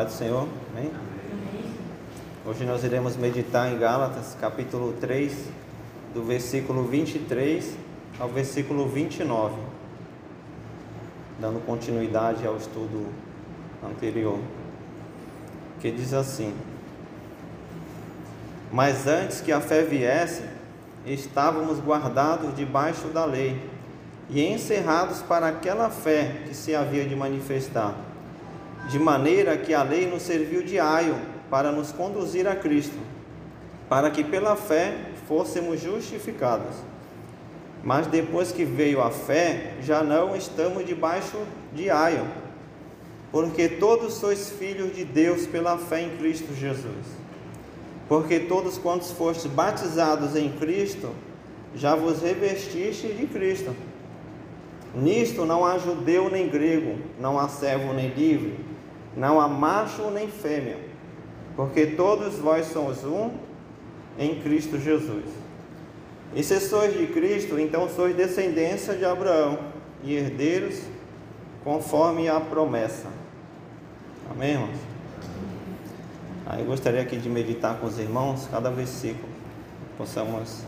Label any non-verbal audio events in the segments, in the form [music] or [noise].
Pai do Senhor, amém? Hoje nós iremos meditar em Gálatas, capítulo 3, do versículo 23 ao versículo 29, dando continuidade ao estudo anterior, que diz assim: Mas antes que a fé viesse, estávamos guardados debaixo da lei e encerrados para aquela fé que se havia de manifestar, de maneira que a lei nos serviu de aio para nos conduzir a Cristo, para que pela fé fôssemos justificados. Mas depois que veio a fé, já não estamos debaixo de aio, porque todos sois filhos de Deus pela fé em Cristo Jesus. Porque todos quantos fostes batizados em Cristo, já vos revestiste de Cristo. Nisto não há judeu nem grego, não há servo nem livre, não há macho nem fêmea, porque todos vós sois um em Cristo Jesus. E se sois de Cristo, então sois descendência de Abraão e herdeiros conforme a promessa. Amém, irmãos? Aí eu gostaria aqui de meditar com os irmãos cada versículo, possamos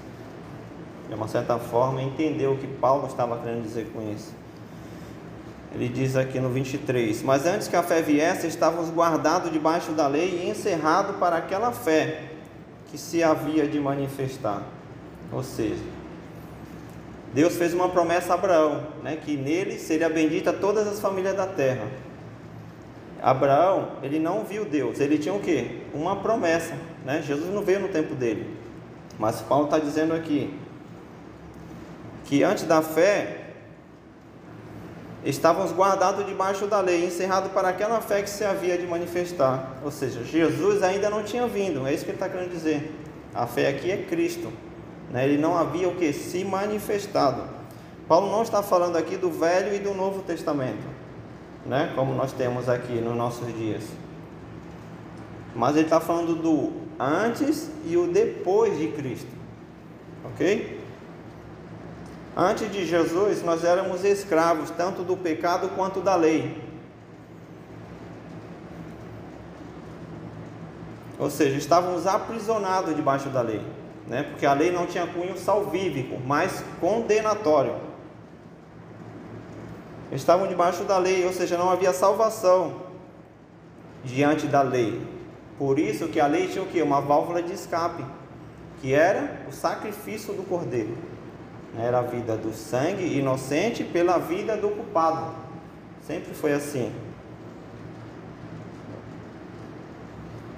de uma certa forma, entender o que Paulo estava querendo dizer com isso. Ele diz aqui no 23: Mas antes que a fé viesse, estávamos guardados debaixo da lei e encerrados para aquela fé que se havia de manifestar. Ou seja, Deus fez uma promessa a Abraão, né, que nele seria bendita todas as famílias da terra. Abraão, ele não viu Deus, ele tinha o quê? Uma promessa, né? Jesus não veio no tempo dele. Mas Paulo está dizendo aqui que antes da fé estávamos guardados debaixo da lei, encerrados para aquela fé que se havia de manifestar. Ou seja, Jesus ainda não tinha vindo, é isso que ele está querendo dizer. A fé aqui é Cristo. Né? Ele não havia o que? Se manifestado. Paulo não está falando aqui do Velho e do Novo Testamento, né? como nós temos aqui nos nossos dias. Mas ele está falando do antes e o depois de Cristo. Ok? Antes de Jesus, nós éramos escravos tanto do pecado quanto da lei. Ou seja, estávamos aprisionados debaixo da lei, né? Porque a lei não tinha cunho salvífico, mas condenatório. Estavam debaixo da lei, ou seja, não havia salvação diante da lei. Por isso que a lei tinha o que? Uma válvula de escape, que era o sacrifício do cordeiro. Era a vida do sangue inocente pela vida do culpado. Sempre foi assim.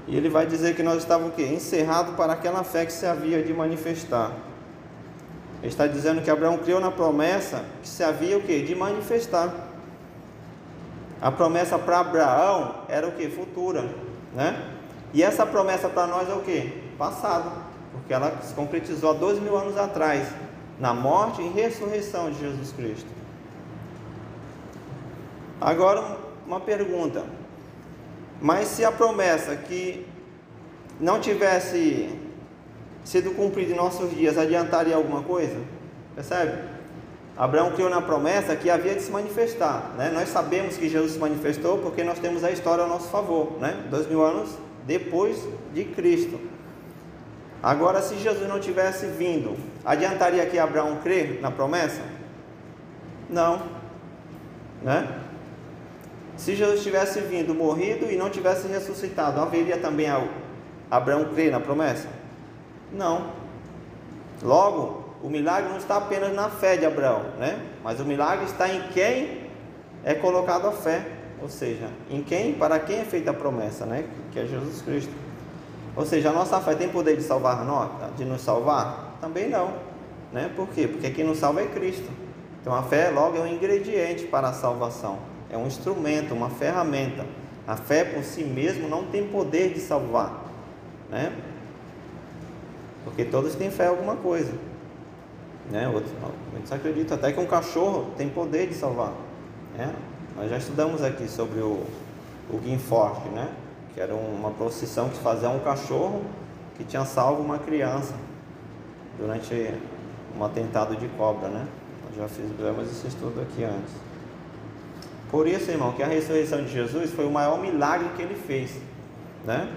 E ele vai dizer que nós estávamos o quê? Encerrados para aquela fé que se havia de manifestar. Ele está dizendo que Abraão criou na promessa que se havia o quê? De manifestar. A promessa para Abraão era o que? Futura, né? E essa promessa para nós é o que? Passado, porque ela se concretizou há dois mil anos atrás na morte e ressurreição de Jesus Cristo. Agora, uma pergunta: mas se a promessa que não tivesse sido cumprida em nossos dias adiantaria alguma coisa? Percebe? Abraão criou na promessa que havia de se manifestar. Né? Nós sabemos que Jesus se manifestou porque nós temos a história ao nosso favor, né? dois mil anos depois de Cristo. Agora, se Jesus não tivesse vindo, adiantaria que Abraão crer na promessa? Não, né? Se Jesus tivesse vindo, morrido e não tivesse ressuscitado, haveria também Abraão crer na promessa? Não. Logo, o milagre não está apenas na fé de Abraão, né? Mas o milagre está em quem é colocado a fé, ou seja, em quem, para quem é feita a promessa, né? Que é Jesus Cristo. Ou seja, a nossa fé tem poder de salvar nós, de nos salvar? Também não. Né? Por quê? Porque quem nos salva é Cristo. Então a fé logo é um ingrediente para a salvação. É um instrumento, uma ferramenta. A fé por si mesmo não tem poder de salvar. Né? Porque todos têm fé em alguma coisa. Né? Muitos acreditam até que um cachorro tem poder de salvar. Né? Nós já estudamos aqui sobre o, o Guinforte, né? Que era uma procissão que fazia um cachorro que tinha salvo uma criança durante um atentado de cobra, né? Eu já fizemos esse estudo aqui antes. Por isso, irmão, que a ressurreição de Jesus foi o maior milagre que ele fez, né?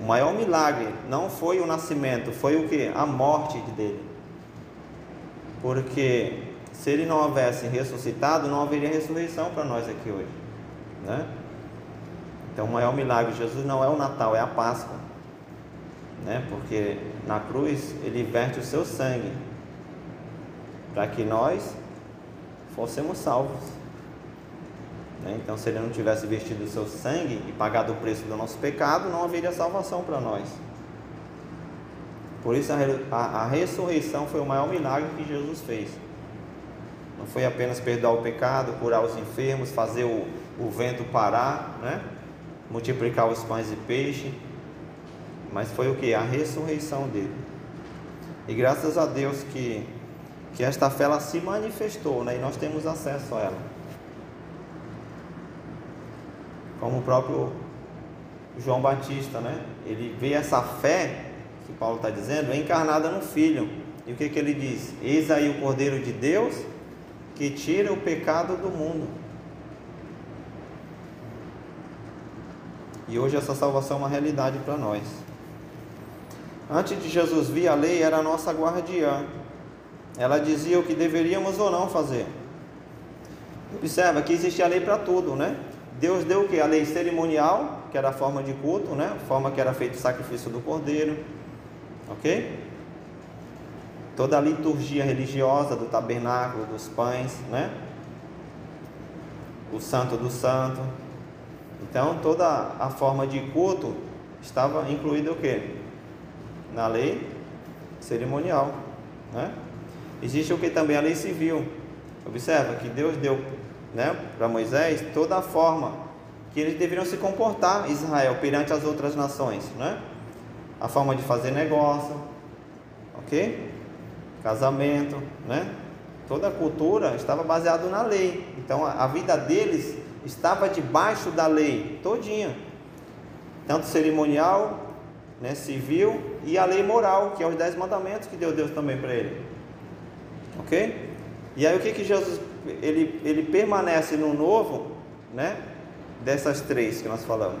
O maior milagre não foi o nascimento, foi o que? A morte dele. Porque se ele não houvesse ressuscitado, não haveria ressurreição para nós aqui hoje, né? Então, o maior milagre de Jesus não é o Natal, é a Páscoa, né? Porque na cruz ele verte o seu sangue para que nós fôssemos salvos. Né? Então, se ele não tivesse vestido o seu sangue e pagado o preço do nosso pecado, não haveria salvação para nós. Por isso, a, a, a, ressurreição foi o maior milagre que Jesus fez. Não foi apenas perdoar o pecado, curar os enfermos, fazer o, o vento parar, né? Multiplicar os pães e peixe, mas foi o que? A ressurreição dele. E graças a Deus que, que esta fé ela se manifestou, né? e nós temos acesso a ela. como o próprio João Batista, né? Ele vê essa fé que Paulo está dizendo encarnada no Filho. E o que, que ele diz? Eis aí o Cordeiro de Deus que tira o pecado do mundo. E hoje essa salvação é uma realidade para nós. Antes de Jesus vir, a lei era a nossa guardiã. Ela dizia o que deveríamos ou não fazer. Observa que existe a lei para tudo, né? Deus deu o que? A lei cerimonial, que era a forma de culto, né? A forma que era feito o sacrifício do cordeiro. Ok? Toda a liturgia religiosa do tabernáculo, dos pães, né? O santo do santo. Então, toda a forma de culto estava incluída o que? Na lei cerimonial, né? Existe o que também a lei civil. Observa que Deus deu né, para Moisés toda a forma que eles deveriam se comportar Israel perante as outras nações, né? A forma de fazer negócio, ok? Casamento, né? Toda a cultura estava baseada na lei. Então a vida deles estava debaixo da lei, todinha. Tanto cerimonial, né, civil e a lei moral, que é os dez mandamentos que deu Deus também para ele. Ok? E aí o que que Jesus ele, ele permanece no novo, né? Dessas três que nós falamos.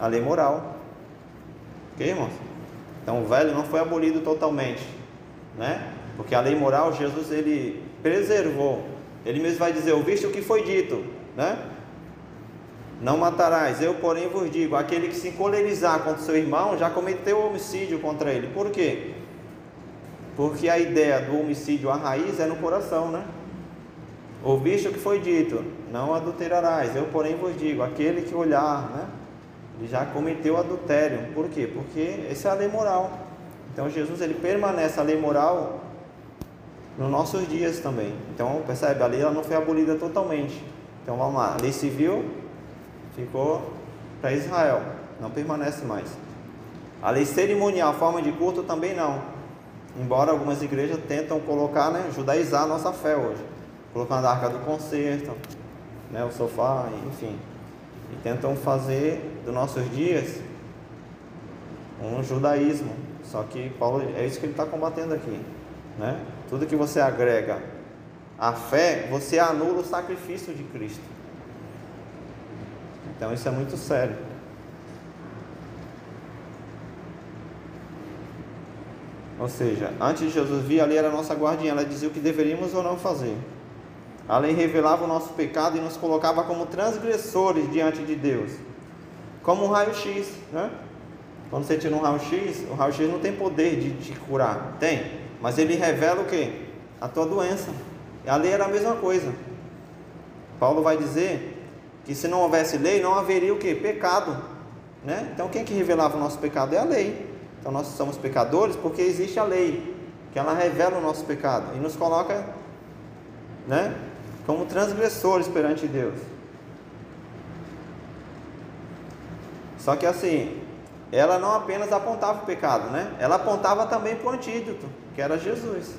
A lei moral. Ok, irmãos? Então o velho não foi abolido totalmente, né? Porque a lei moral Jesus ele preservou. Ele mesmo vai dizer: "Ouviste o que foi dito", né? Não matarás. Eu, porém, vos digo: aquele que se encolerizar contra seu irmão já cometeu homicídio contra ele. Por quê? Porque a ideia do homicídio, a raiz é no coração, né? Ouviste o que foi dito, não adulterarás. Eu, porém, vos digo: aquele que olhar, né? Ele já cometeu adultério. Por quê? Porque essa é a lei moral. Então, Jesus ele permanece a lei moral nos nossos dias também. Então, percebe? A lei ela não foi abolida totalmente. Então, vamos lá: a lei civil ficou para Israel, não permanece mais. A lei cerimonial, forma de culto também não. Embora algumas igrejas tentam colocar, né, judaizar a nossa fé hoje colocando a arca do concerto, né, o sofá, enfim. E tentam fazer dos nossos dias um judaísmo. Só que Paulo é isso que ele está combatendo aqui. Né? Tudo que você agrega à fé, você anula o sacrifício de Cristo. Então isso é muito sério. Ou seja, antes de Jesus vir, ali era a nossa guardiã, ela dizia o que deveríamos ou não fazer. A lei revelava o nosso pecado e nos colocava como transgressores diante de Deus. Como um raio-x, né? Quando você tira um raio-x, o raio-x não tem poder de te curar. Tem, mas ele revela o que? A tua doença. E a lei era a mesma coisa. Paulo vai dizer que se não houvesse lei, não haveria o que? Pecado. Né? Então quem que revelava o nosso pecado é a lei. Então nós somos pecadores porque existe a lei, que ela revela o nosso pecado e nos coloca né, como transgressores perante Deus. Só que assim, ela não apenas apontava o pecado, né? Ela apontava também para o antídoto, que era Jesus.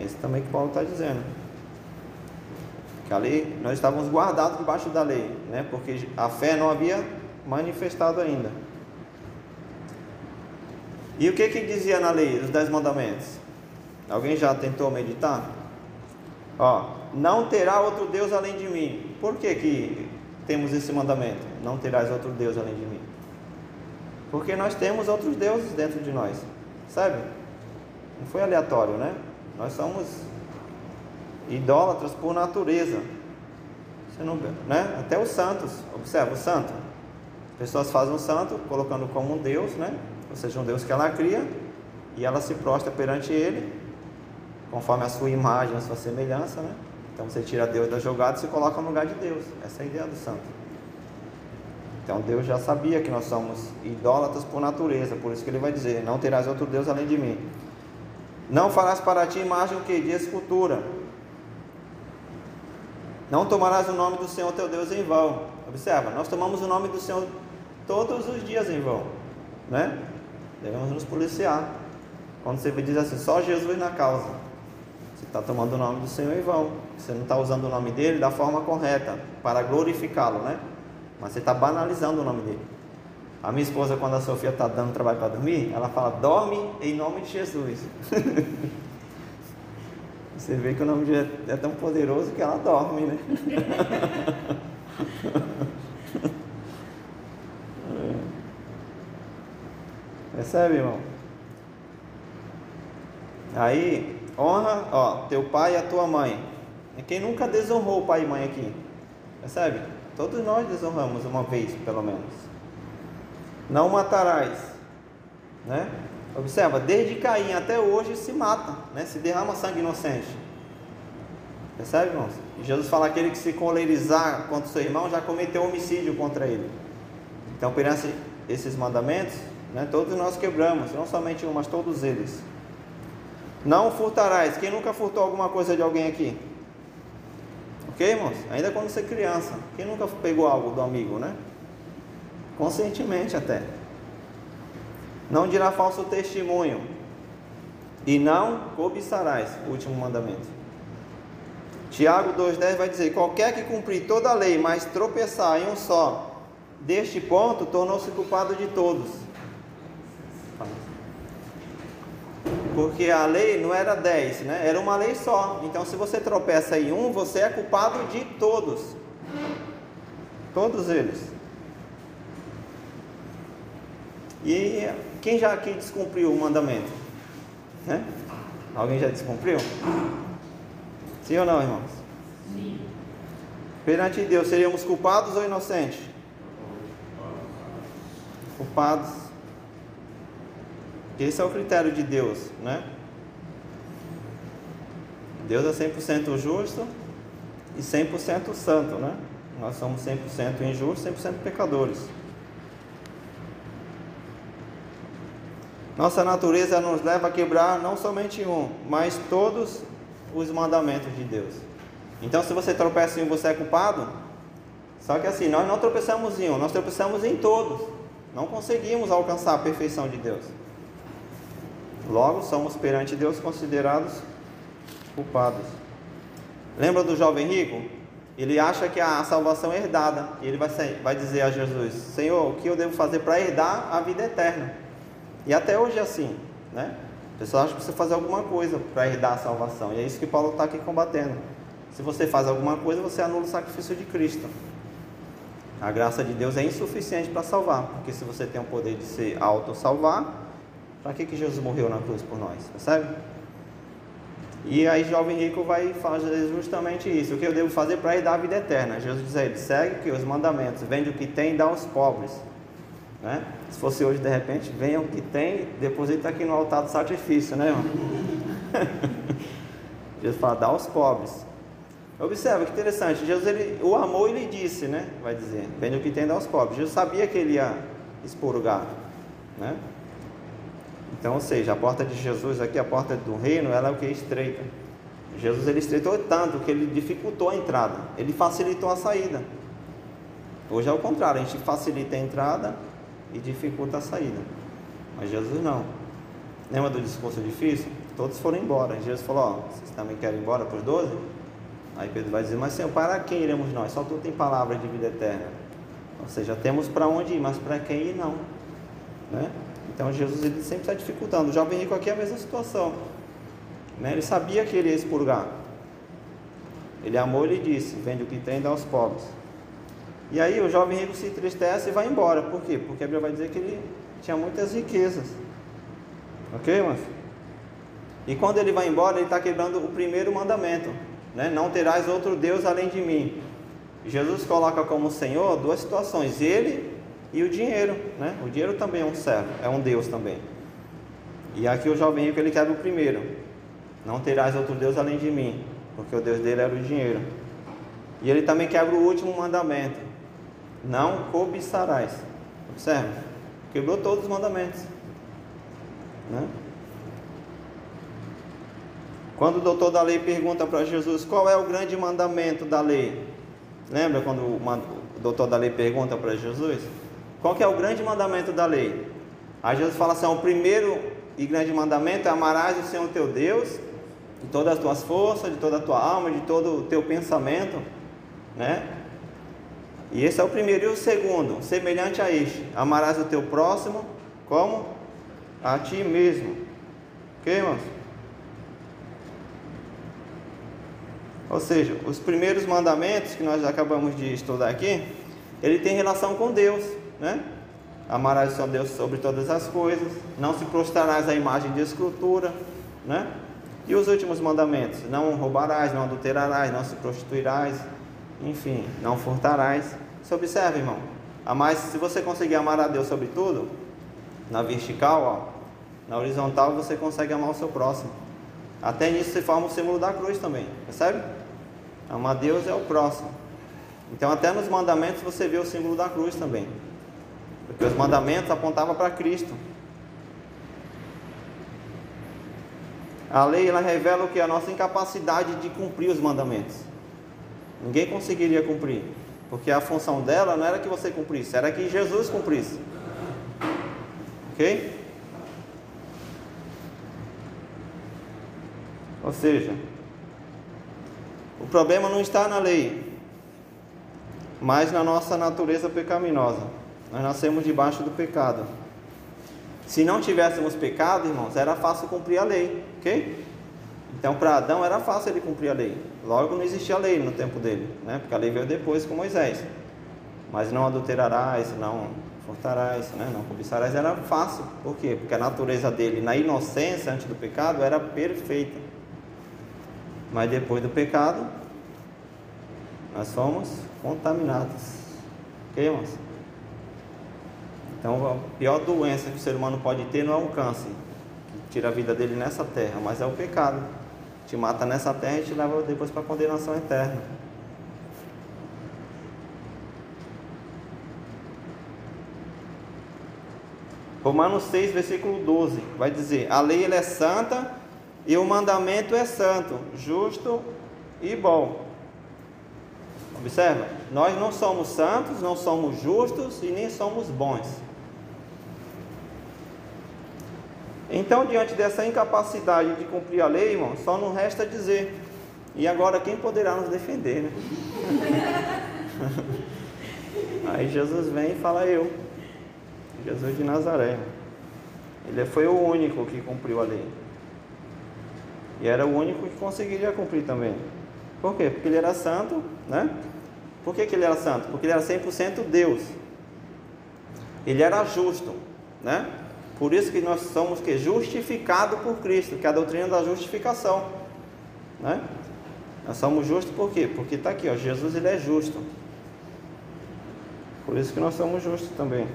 É isso também que Paulo está dizendo. Que ali nós estávamos guardados debaixo da lei, né? Porque a fé não havia manifestado ainda. E o que que dizia na lei, os dez mandamentos? Alguém já tentou meditar? Ó, não terá outro Deus além de mim. Por que, que temos esse mandamento? Não terás outro Deus além de mim. Porque nós temos outros deuses dentro de nós, sabe? Não foi aleatório, né? Nós somos idólatras por natureza. Você não, né? Até os santos, observa o santo. As pessoas fazem um santo colocando como um Deus, né? Ou seja, um Deus que ela cria e ela se prostra perante ele, conforme a sua imagem, a sua semelhança, né? Então você tira Deus da jogada e se coloca no lugar de Deus. Essa é a ideia do santo. Então Deus já sabia que nós somos idólatras por natureza, por isso que ele vai dizer: Não terás outro Deus além de mim. Não farás para ti imagem que de escultura. Não tomarás o nome do Senhor teu Deus em vão. Observa, nós tomamos o nome do Senhor todos os dias em vão, né? Devemos nos policiar. Quando você diz assim, só Jesus na causa, você está tomando o nome do Senhor em vão. Você não está usando o nome dele da forma correta para glorificá-lo, né? Mas você está banalizando o nome dele. A minha esposa, quando a Sofia está dando trabalho para dormir, ela fala: dorme em nome de Jesus. [laughs] Você vê que o nome de Jesus é tão poderoso que ela dorme, né? [laughs] Percebe, irmão? Aí, honra, ó, teu pai e a tua mãe. Quem nunca desonrou o pai e mãe aqui? Percebe? Todos nós desonramos uma vez, pelo menos. Não matarás, né? Observa, desde Caim até hoje se mata, né? Se derrama sangue inocente. Percebe, irmãos? Jesus fala aquele que se colerizar contra seu irmão já cometeu homicídio contra ele. Então, perante esses mandamentos, né, todos nós quebramos, não somente um, mas todos eles. Não furtarás. Quem nunca furtou alguma coisa de alguém aqui? Ok, irmãos? Ainda quando você é criança. Quem nunca pegou algo do amigo, né? Conscientemente até. Não dirá falso testemunho. E não cobiçarás. Último mandamento. Tiago 2,10 vai dizer: Qualquer que cumprir toda a lei, mas tropeçar em um só, deste ponto, tornou-se culpado de todos. Porque a lei não era 10, né? Era uma lei só. Então, se você tropeça em um, você é culpado de todos. Todos eles. E quem já aqui descumpriu o mandamento? Né? Alguém já descumpriu? Sim ou não, irmãos? Sim. Perante Deus, seríamos culpados ou inocentes? Culpados. Esse é o critério de Deus, né? Deus é 100% justo e 100% santo, né? Nós somos 100% injustos, 100% pecadores. Nossa natureza nos leva a quebrar não somente um, mas todos os mandamentos de Deus. Então, se você tropeça em um, você é culpado. Só que assim, nós não tropeçamos em um, nós tropeçamos em todos. Não conseguimos alcançar a perfeição de Deus. Logo, somos perante Deus considerados culpados. Lembra do jovem rico? Ele acha que a salvação é herdada. E ele vai, vai dizer a Jesus: Senhor, o que eu devo fazer para herdar a vida eterna? E até hoje é assim, né? O pessoal acha que precisa fazer alguma coisa para herdar a salvação. E é isso que Paulo está aqui combatendo. Se você faz alguma coisa, você anula o sacrifício de Cristo. A graça de Deus é insuficiente para salvar, porque se você tem o poder de se auto-salvar, para que, que Jesus morreu na cruz por nós? Percebe? E aí jovem rico vai fazer justamente isso. O que eu devo fazer para dar a vida eterna? Jesus diz a ele, segue que os mandamentos, vende o que tem e dá aos pobres. Né? Se fosse hoje, de repente, venha o que tem, deposita aqui no altar do sacrifício, né, irmão? [laughs] Jesus fala, dá aos pobres. Observa que interessante, Jesus ele, o amou e lhe disse, né? Vai dizer, vende o que tem dá aos pobres. Jesus sabia que ele ia expurgar, né? Então, ou seja, a porta de Jesus aqui, a porta do reino, ela é o que? Estreita. Jesus ele estreitou tanto que ele dificultou a entrada, ele facilitou a saída. Hoje é o contrário, a gente facilita a entrada e dificulta a saída. Mas Jesus não. Lembra do discurso difícil? Todos foram embora. Jesus falou: Ó, vocês também querem ir embora para os doze? Aí Pedro vai dizer: Mas Senhor, para quem iremos nós? Só tu tem palavra de vida eterna. Ou seja, temos para onde ir, mas para quem ir não. Né? Então Jesus ele sempre está dificultando. O jovem rico aqui é a mesma situação. Né? Ele sabia que ele ia expurgar. Ele amou e disse: Vende o que tem e dá aos pobres. E aí o jovem rico se entristece e vai embora. Por quê? Porque a Bíblia vai dizer que ele tinha muitas riquezas. Ok, mas E quando ele vai embora, ele está quebrando o primeiro mandamento: né? Não terás outro Deus além de mim. Jesus coloca como Senhor duas situações: ele e o dinheiro. Né? O dinheiro também é um servo, é um Deus também. E aqui o jovem rico ele quebra o primeiro: Não terás outro Deus além de mim, porque o Deus dele era o dinheiro. E ele também quebra o último mandamento: Não cobiçarás. Observe, quebrou todos os mandamentos. Né? Quando o doutor da lei pergunta para Jesus qual é o grande mandamento da lei, lembra quando o doutor da lei pergunta para Jesus qual é o grande mandamento da lei? Aí Jesus fala assim: o primeiro e grande mandamento é amarás o Senhor teu Deus de todas as tuas forças, de toda a tua alma, de todo o teu pensamento, né? E esse é o primeiro. E o segundo, semelhante a este: amarás o teu próximo como a ti mesmo. Ok, irmãos? Ou seja, os primeiros mandamentos que nós acabamos de estudar aqui, ele tem relação com Deus, né? Amarás seu Deus sobre todas as coisas, não se prostrarás à imagem de escultura, né? E os últimos mandamentos: não roubarás, não adulterarás, não se prostituirás, enfim, não furtarás. Você observa, irmão. Mas se você conseguir amar a Deus sobre tudo, na vertical, ó, na horizontal você consegue amar o seu próximo. Até nisso se forma o símbolo da cruz também, percebe? Amar Deus é o próximo. Então até nos mandamentos você vê o símbolo da cruz também. Porque os mandamentos apontavam para Cristo. A lei ela revela o que? A nossa incapacidade de cumprir os mandamentos. Ninguém conseguiria cumprir. Porque a função dela não era que você cumprisse, era que Jesus cumprisse. Ok? Ou seja, o problema não está na lei, mas na nossa natureza pecaminosa. Nós nascemos debaixo do pecado. Se não tivéssemos pecado, irmãos, era fácil cumprir a lei, ok? Então, para Adão era fácil ele cumprir a lei. Logo, não existia lei no tempo dele, né? Porque a lei veio depois com Moisés. Mas não adulterarás, não furtarás, né? não cobiçarás, era fácil. Por quê? Porque a natureza dele, na inocência antes do pecado, era perfeita. Mas depois do pecado, nós fomos contaminados. Ok, irmãos? Então, a pior doença que o ser humano pode ter não é um câncer, que tira a vida dele nessa terra, mas é o pecado. Te mata nessa terra e te leva depois para a condenação eterna. Romanos 6, versículo 12, vai dizer: A lei é santa e o mandamento é santo, justo e bom. Observa, nós não somos santos, não somos justos e nem somos bons. Então, diante dessa incapacidade de cumprir a lei, irmão, só não resta dizer: e agora quem poderá nos defender, né? [laughs] Aí Jesus vem e fala: Eu, Jesus de Nazaré. Ele foi o único que cumpriu a lei. E era o único que conseguiria cumprir também. Por quê? Porque ele era santo, né? Por que, que ele era santo? Porque ele era 100% Deus. Ele era justo, né? Por isso que nós somos que justificados por Cristo, que é a doutrina da justificação, né? Nós somos justos por quê? Porque está aqui, ó, Jesus ele é justo. Por isso que nós somos justos também.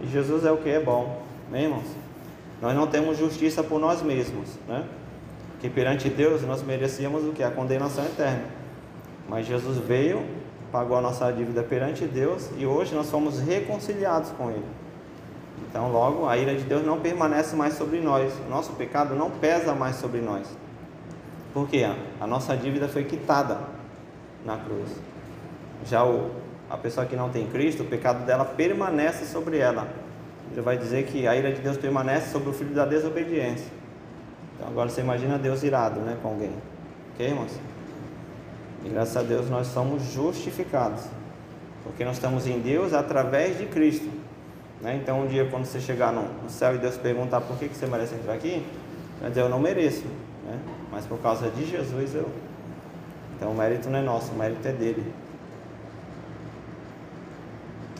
E Jesus é o que é bom, né, irmãos? Nós não temos justiça por nós mesmos, né? Que perante Deus nós merecíamos o que? A condenação eterna. Mas Jesus veio, pagou a nossa dívida perante Deus e hoje nós fomos reconciliados com Ele. Então, logo, a ira de Deus não permanece mais sobre nós, nosso pecado não pesa mais sobre nós. Por quê? A nossa dívida foi quitada na cruz. Já o, a pessoa que não tem Cristo, o pecado dela permanece sobre ela. Ele vai dizer que a ira de Deus permanece sobre o filho da desobediência. Então agora você imagina Deus irado né, com alguém. Ok, irmãos? E graças a Deus nós somos justificados. Porque nós estamos em Deus através de Cristo. Né? Então um dia quando você chegar no, céu e Deus perguntar por que, que você merece entrar aqui, Quer dizer, eu não mereço, né? mas por causa de Jesus eu. Então o mérito não é nosso, o mérito é dele.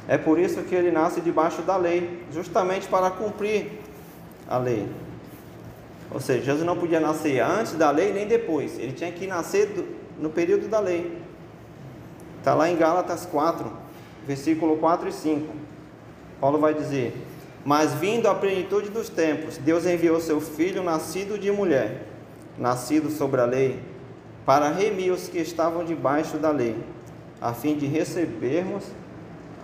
É por isso que ele nasce debaixo da lei, justamente para cumprir a lei. Ou seja, Jesus não podia nascer antes da lei nem depois, ele tinha que nascer no período da lei. Está lá em Gálatas 4, versículo 4 e 5. Paulo vai dizer: Mas vindo a plenitude dos tempos, Deus enviou seu filho, nascido de mulher, nascido sobre a lei, para remir os que estavam debaixo da lei, a fim de recebermos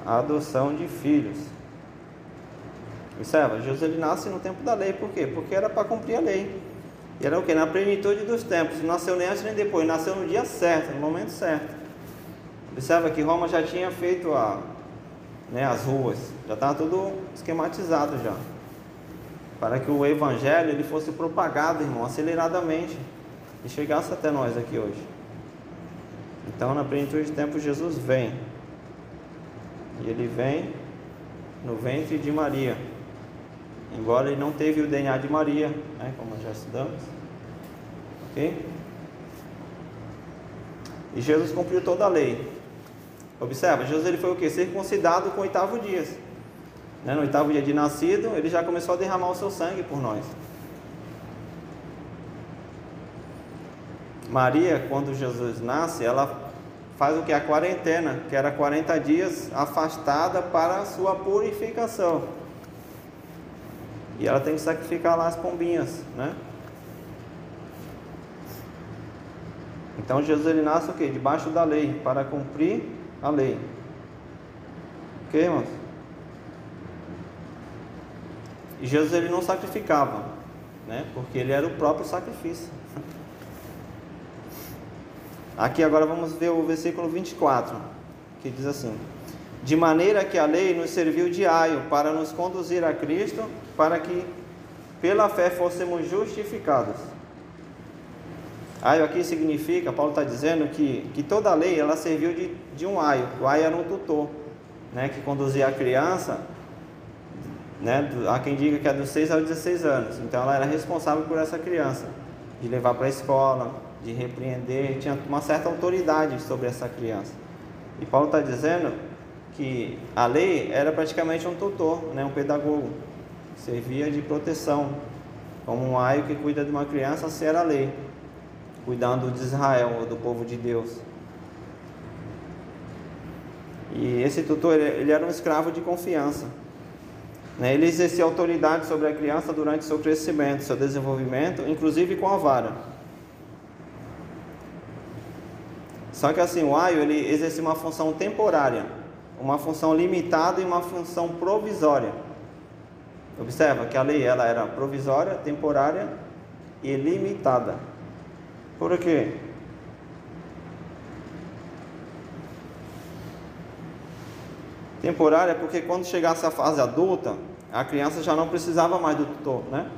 a adoção de filhos. Observa, Jesus ele nasce no tempo da lei, por quê? Porque era para cumprir a lei. E era o que? Na plenitude dos tempos. Nasceu nem antes nem depois, nasceu no dia certo, no momento certo. Observa que Roma já tinha feito a, né, as ruas, já estava tudo esquematizado já. Para que o evangelho ele fosse propagado, irmão, aceleradamente e chegasse até nós aqui hoje. Então, na plenitude de tempo, Jesus vem. E ele vem no ventre de Maria. Embora ele não teve o DNA de Maria, né, como já estudamos. Ok? E Jesus cumpriu toda a lei. Observa, Jesus ele foi o que? Circuncidado com oitavo dia. Né? No oitavo dia de nascido, ele já começou a derramar o seu sangue por nós. Maria, quando Jesus nasce, ela faz o que? A quarentena, que era 40 dias afastada para a sua purificação. E ela tem que sacrificar lá as pombinhas, né? Então Jesus ele nasce o que? Debaixo da lei, para cumprir a lei. Ok, irmãos? E Jesus ele não sacrificava, né? Porque ele era o próprio sacrifício. Aqui agora vamos ver o versículo 24, que diz assim: De maneira que a lei nos serviu de aio para nos conduzir a Cristo, para que pela fé fôssemos justificados. Aio aqui significa, Paulo está dizendo que, que toda a lei ela serviu de, de um aio. O aio era um tutor, né, que conduzia a criança, né, há quem diga que é dos 6 aos 16 anos. Então ela era responsável por essa criança, de levar para a escola, de repreender, tinha uma certa autoridade sobre essa criança. E Paulo está dizendo que a lei era praticamente um tutor, né, um pedagogo, servia de proteção, como um aio que cuida de uma criança, era a lei, cuidando de Israel, do povo de Deus. E esse tutor, ele era um escravo de confiança. Né? Ele exercia autoridade sobre a criança durante seu crescimento, seu desenvolvimento, inclusive com a vara. Só que assim, o aio ele exerce uma função temporária, uma função limitada e uma função provisória. Observa que a lei ela era provisória, temporária e limitada. Por quê? Temporária porque quando chegasse a fase adulta, a criança já não precisava mais do tutor, né?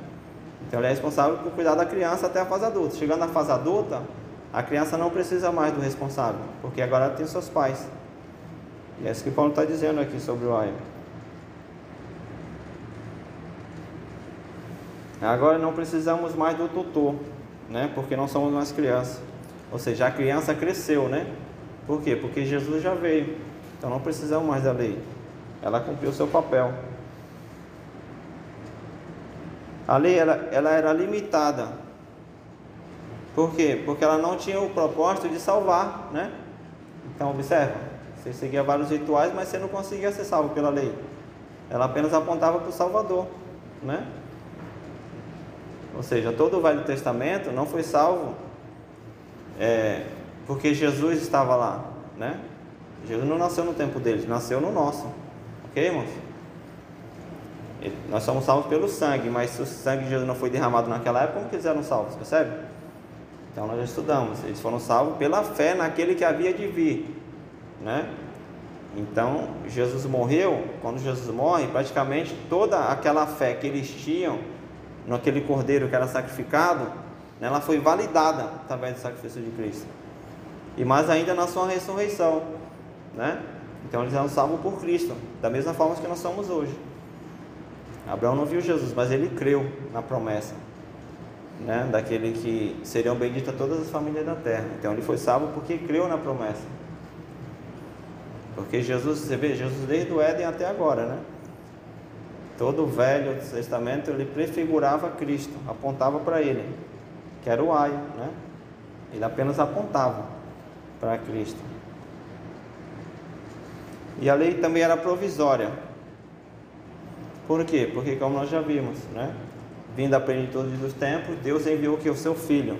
Então ele é responsável por cuidar da criança até a fase adulta. Chegando à fase adulta, a criança não precisa mais do responsável, porque agora ela tem seus pais. E é isso que Paulo está dizendo aqui sobre o aio. Agora não precisamos mais do tutor, né? Porque não somos mais crianças. Ou seja, a criança cresceu, né? Por quê? Porque Jesus já veio. Então não precisamos mais da lei. Ela cumpriu seu papel. A lei ela, ela era limitada por quê? Porque ela não tinha o propósito de salvar, né? Então, observa, você seguia vários rituais, mas você não conseguia ser salvo pela lei. Ela apenas apontava para o Salvador, né? Ou seja, todo o Velho Testamento não foi salvo é, porque Jesus estava lá, né? Jesus não nasceu no tempo deles, nasceu no nosso. Ok, irmãos? Nós somos salvos pelo sangue, mas se o sangue de Jesus não foi derramado naquela época, como que eles eram salvos? Percebe? Então nós já estudamos, eles foram salvos pela fé naquele que havia de vir, né? Então Jesus morreu, quando Jesus morre, praticamente toda aquela fé que eles tinham naquele cordeiro que era sacrificado, né, ela foi validada através do sacrifício de Cristo. E mais ainda na sua ressurreição, né? Então eles eram salvos por Cristo, da mesma forma que nós somos hoje. Abraão não viu Jesus, mas ele creu na promessa. né, daquele que seriam benditas todas as famílias da terra. Então ele foi salvo porque creu na promessa. Porque Jesus, você vê, Jesus desde o Éden até agora, né? Todo o Velho Testamento ele prefigurava Cristo, apontava para ele, que era o aio, né? Ele apenas apontava para Cristo. E a lei também era provisória. Por quê? Porque como nós já vimos, né? Vindo a plenitude dos tempos, Deus enviou que o seu filho.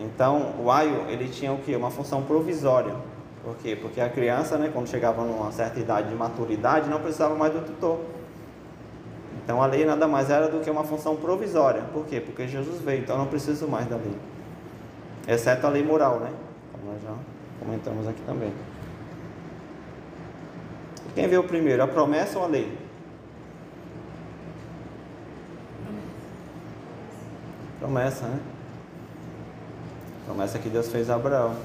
Então, o aio, ele tinha o que? Uma função provisória. Por quê? Porque a criança, né, quando chegava numa certa idade de maturidade, não precisava mais do tutor. Então a lei nada mais era do que uma função provisória. Por quê? Porque Jesus veio, então não preciso mais da lei. Exceto a lei moral, né? Como nós já comentamos aqui também. Quem veio primeiro, a promessa ou a lei? Promessa, né? Promessa que Deus fez a Abraão.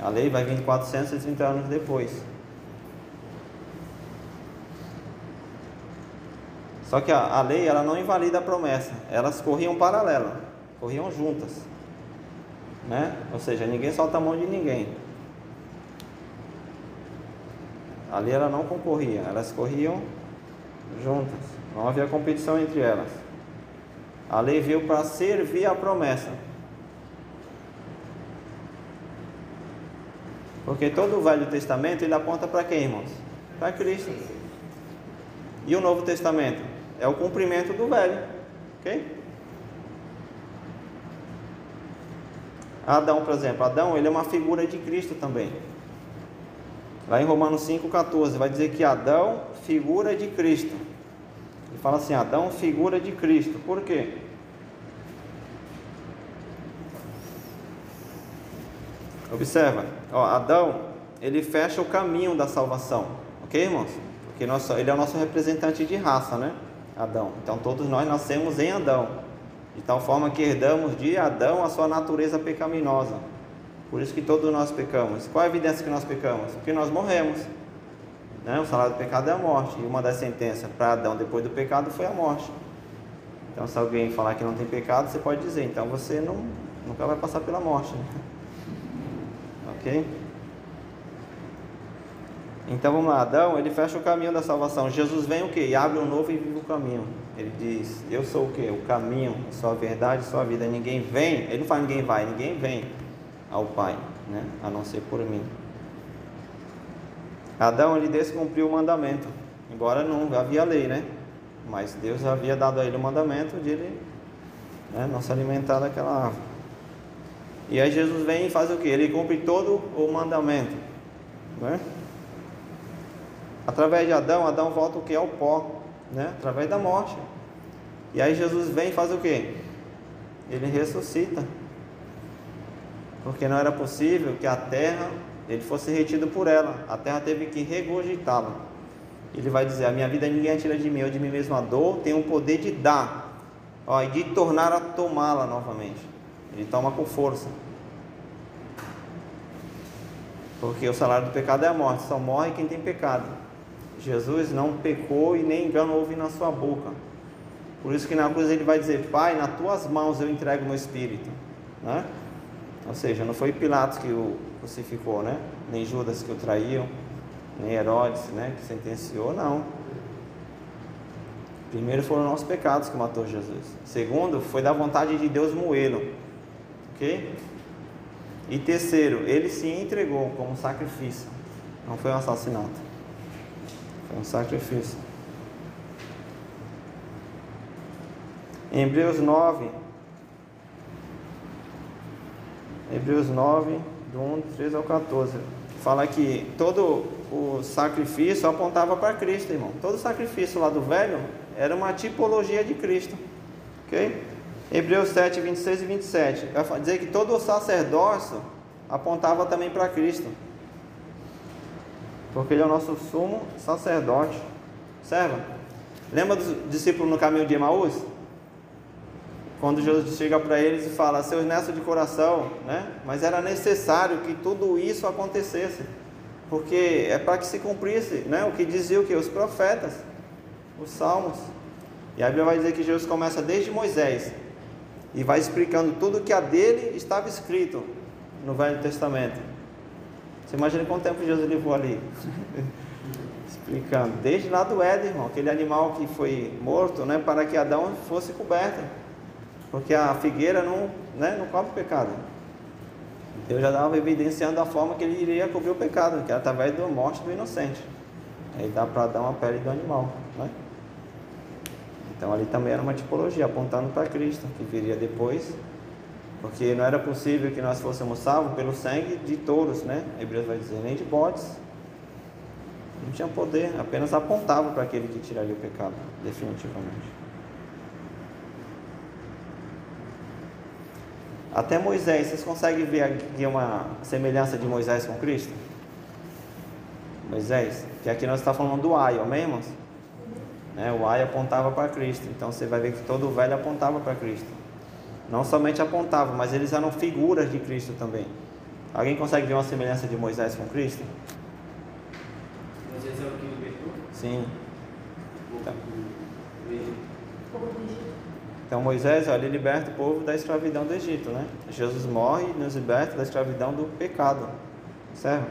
A lei vai vir 430 anos depois. Só que a, a lei ela não invalida a promessa, elas corriam paralela, corriam juntas, né? Ou seja, ninguém solta a mão de ninguém. A lei ela não concorria, elas corriam juntas, não havia competição entre elas. A lei veio para servir a promessa. Porque todo o Velho Testamento ele aponta para quem, irmãos? Para Cristo. E o Novo Testamento? É o cumprimento do velho. Ok? Adão, por exemplo, Adão ele é uma figura de Cristo também. Lá em Romanos 5,14 vai dizer que Adão, figura de Cristo. Ele fala assim: Adão, figura de Cristo. Por quê? Observa, ó, Adão, ele fecha o caminho da salvação, ok, irmãos? Porque ele é o nosso representante de raça, né? Adão. Então todos nós nascemos em Adão, de tal forma que herdamos de Adão a sua natureza pecaminosa. Por isso que todos nós pecamos. Qual a evidência que nós pecamos? Porque nós morremos. Né? O salário do pecado é a morte. E uma das sentenças para Adão depois do pecado foi a morte. Então se alguém falar que não tem pecado, você pode dizer, então você não, nunca vai passar pela morte. Né? [laughs] Ok? Então vamos lá, Adão, ele fecha o caminho da salvação. Jesus vem o que? E abre um novo e vivo caminho. Ele diz: Eu sou o que? O caminho, só a verdade, só a vida. Ninguém vem, ele não fala ninguém vai, ninguém vem ao Pai, né? a não ser por mim. Adão ele descumpriu o mandamento, embora não havia lei, né? Mas Deus havia dado a ele o mandamento de ele né, não se alimentar daquela árvore. E aí Jesus vem e faz o que? Ele cumpre todo o mandamento, né? Através de Adão, Adão volta o que? Ao pó, né? Através da morte. E aí Jesus vem e faz o que? Ele ressuscita. Porque não era possível que a terra ele fosse retido por ela. A terra teve que regurgitá-la. Ele vai dizer: A minha vida ninguém tira de mim, eu de mim mesmo a dor, tenho o poder de dar, ó, e de tornar a tomá-la novamente. Ele toma com força. Porque o salário do pecado é a morte, só morre quem tem pecado. Jesus não pecou e nem engano houve na sua boca. Por isso que na cruz ele vai dizer: Pai, nas tuas mãos eu entrego meu espírito. Né? Ou seja, não foi Pilatos que o crucificou, né? nem Judas que o traiu, nem Herodes né? que sentenciou, não. Primeiro foram nossos pecados que matou Jesus. Segundo, foi da vontade de Deus moê-lo. Ok? E terceiro, ele se entregou como sacrifício. Não foi um assassinato. Foi um sacrifício. Em Hebreus 9, Hebreus 9, do 1, 13 ao 14, fala que todo o sacrifício apontava para Cristo, irmão. Todo sacrifício lá do velho era uma tipologia de Cristo. Ok? Hebreus 7, 26 e 27. Vai dizer que todo o sacerdócio apontava também para Cristo porque ele é o nosso sumo sacerdote. Serva, lembra dos discípulos no caminho de Emaús? Quando Jesus chega para eles e fala, seus netos de coração, né? Mas era necessário que tudo isso acontecesse, porque é para que se cumprisse, né? O que dizia o que? Os profetas, os salmos. E a Bíblia vai dizer que Jesus começa desde Moisés e vai explicando tudo que a dele estava escrito no Velho Testamento. Você imagina quanto tempo Jesus levou ali? [laughs] Explicando. Desde lá do Éden, irmão, aquele animal que foi morto, né, para que Adão fosse coberto. Porque a figueira não, né, não cobre o pecado. Deus já estava evidenciando a forma que ele iria cobrir o pecado, que era através da morte do inocente. Aí dá para dar uma pele do animal. Né? Então ali também era uma tipologia, apontando para Cristo, que viria depois. Porque não era possível que nós fôssemos salvos pelo sangue de touros, né? Hebreus vai dizer, nem de bodes. Não tinha poder, apenas apontava para aquele que tiraria o pecado, definitivamente. Até Moisés, vocês conseguem ver aqui uma semelhança de Moisés com Cristo? Moisés, que aqui nós estamos falando do ai, amém? Né? O ai apontava para Cristo, então você vai ver que todo velho apontava para Cristo. Não somente apontava, mas eles eram figuras de Cristo também. Alguém consegue ver uma semelhança de Moisés com Cristo? Moisés é o que libertou? Sim. Então. Então Moisés, olha, ele liberta o povo da escravidão do Egito, né? Jesus morre e nos liberta da escravidão do pecado, certo?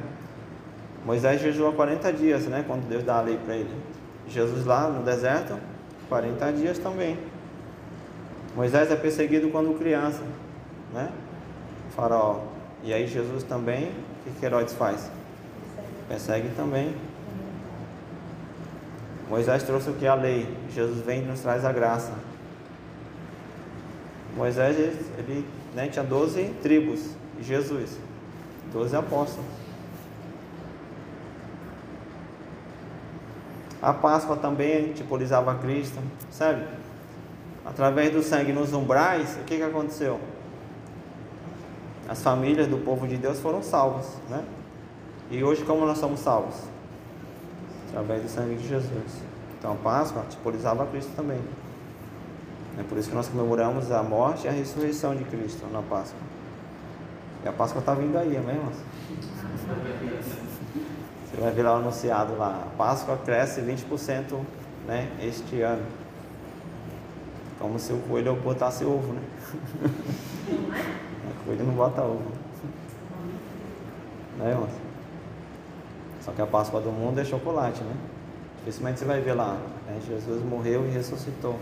Moisés jejuou 40 dias, né? Quando Deus dá a lei para ele. Jesus lá no deserto, 40 dias também. Moisés é perseguido quando criança, né? Faraó. E aí Jesus também, o que, Herodes faz? Persegue também. Moisés trouxe o que? A lei. Jesus vem e nos traz a graça. Moisés, ele né, tinha 12 tribos, e Jesus, 12 apóstolos. A Páscoa também simbolizava Cristo, sabe? Através do sangue nos umbrais, o que, que aconteceu? As famílias do povo de Deus foram salvas, né? E hoje como nós somos salvos? Através do sangue de Jesus. Então a Páscoa simbolizava Cristo também. É por isso que nós comemoramos a morte e a ressurreição de Cristo na Páscoa. E a Páscoa está vindo aí, amém, irmãos? Você vai ver lá anunciado lá, a Páscoa cresce 20% né, este ano. Como se o coelho botasse ovo, né? o coelho não bota ovo. Né, irmãos? Só que a Páscoa do mundo é chocolate, né? Dificilmente você vai ver lá, né? Jesus morreu e ressuscitou.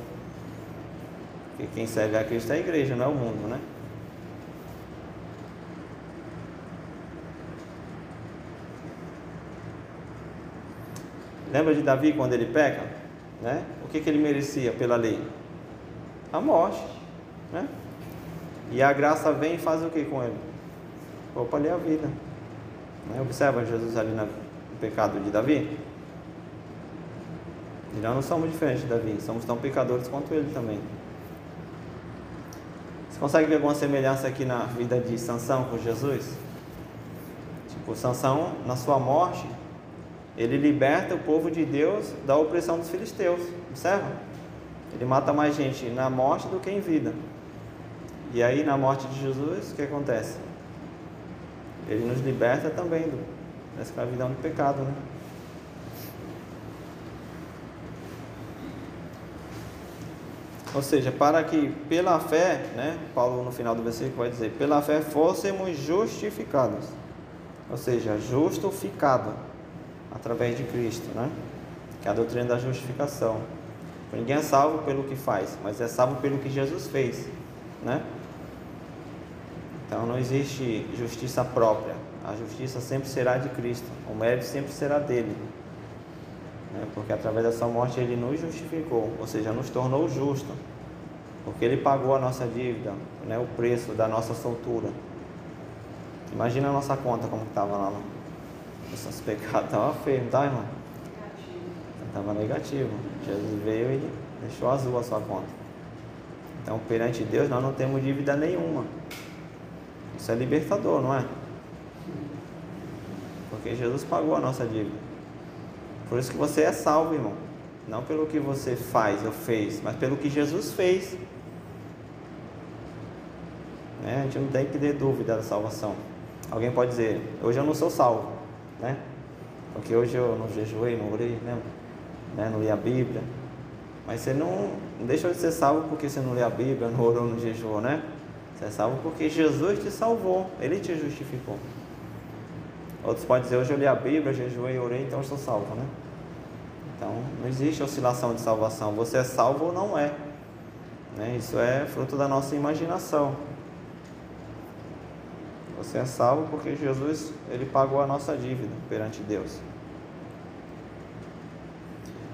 Porque quem serve a Cristo é a igreja, não é o mundo, né? Lembra de Davi quando ele peca? Né? O que, que ele merecia pela lei? A morte. Né? E a graça vem e faz o que com ele? Poupa ali a vida. Né? Observa Jesus ali no pecado de Davi. E nós não somos diferentes de Davi, somos tão pecadores quanto ele também. Você consegue ver alguma semelhança aqui na vida de Sansão com Jesus? Tipo, Sansão, na sua morte, ele liberta o povo de Deus da opressão dos filisteus. Observa? Ele mata mais gente na morte do que em vida. E aí, na morte de Jesus, o que acontece? Ele nos liberta também do, da escravidão do pecado, né? Ou seja, para que pela fé, né, Paulo no final do versículo vai dizer, pela fé fôssemos justificados. Ou seja, justificado através de Cristo, né? Que é a doutrina da justificação. Ninguém é salvo pelo que faz, mas é salvo pelo que Jesus fez, né? Então não existe justiça própria. A justiça sempre será de Cristo. O mérito sempre será dele né? porque através da sua morte ele nos justificou, ou seja, nos tornou justo, porque ele pagou a nossa dívida, né? o preço da nossa soltura. Imagina a nossa conta como estava lá, no... nossos pecados estava feio, não tá, irmão? Estava negativo. Jesus veio e deixou azul a sua conta. Então, perante Deus, nós não temos dívida nenhuma. Isso é libertador, não é? Porque Jesus pagou a nossa dívida. Por isso que você é salvo, irmão. Não pelo que você faz ou fez, mas pelo que Jesus fez. Né? A gente não tem que ter dúvida da salvação. Alguém pode dizer, hoje eu não sou salvo, né? Porque hoje eu não jejuei, não orei, né? Né? não li a Bíblia. Mas você não, deixou de ser salvo porque você não lê a Bíblia, não orou, não jejuou, né? Você é salvo porque Jesus te salvou, Ele te justificou. Outros podem dizer, hoje eu li a Bíblia, jejuei orei, então eu estou salvo, né? Então, não existe oscilação de salvação. Você é salvo ou não é. Né? Isso é fruto da nossa imaginação. Você é salvo porque Jesus ele pagou a nossa dívida perante Deus.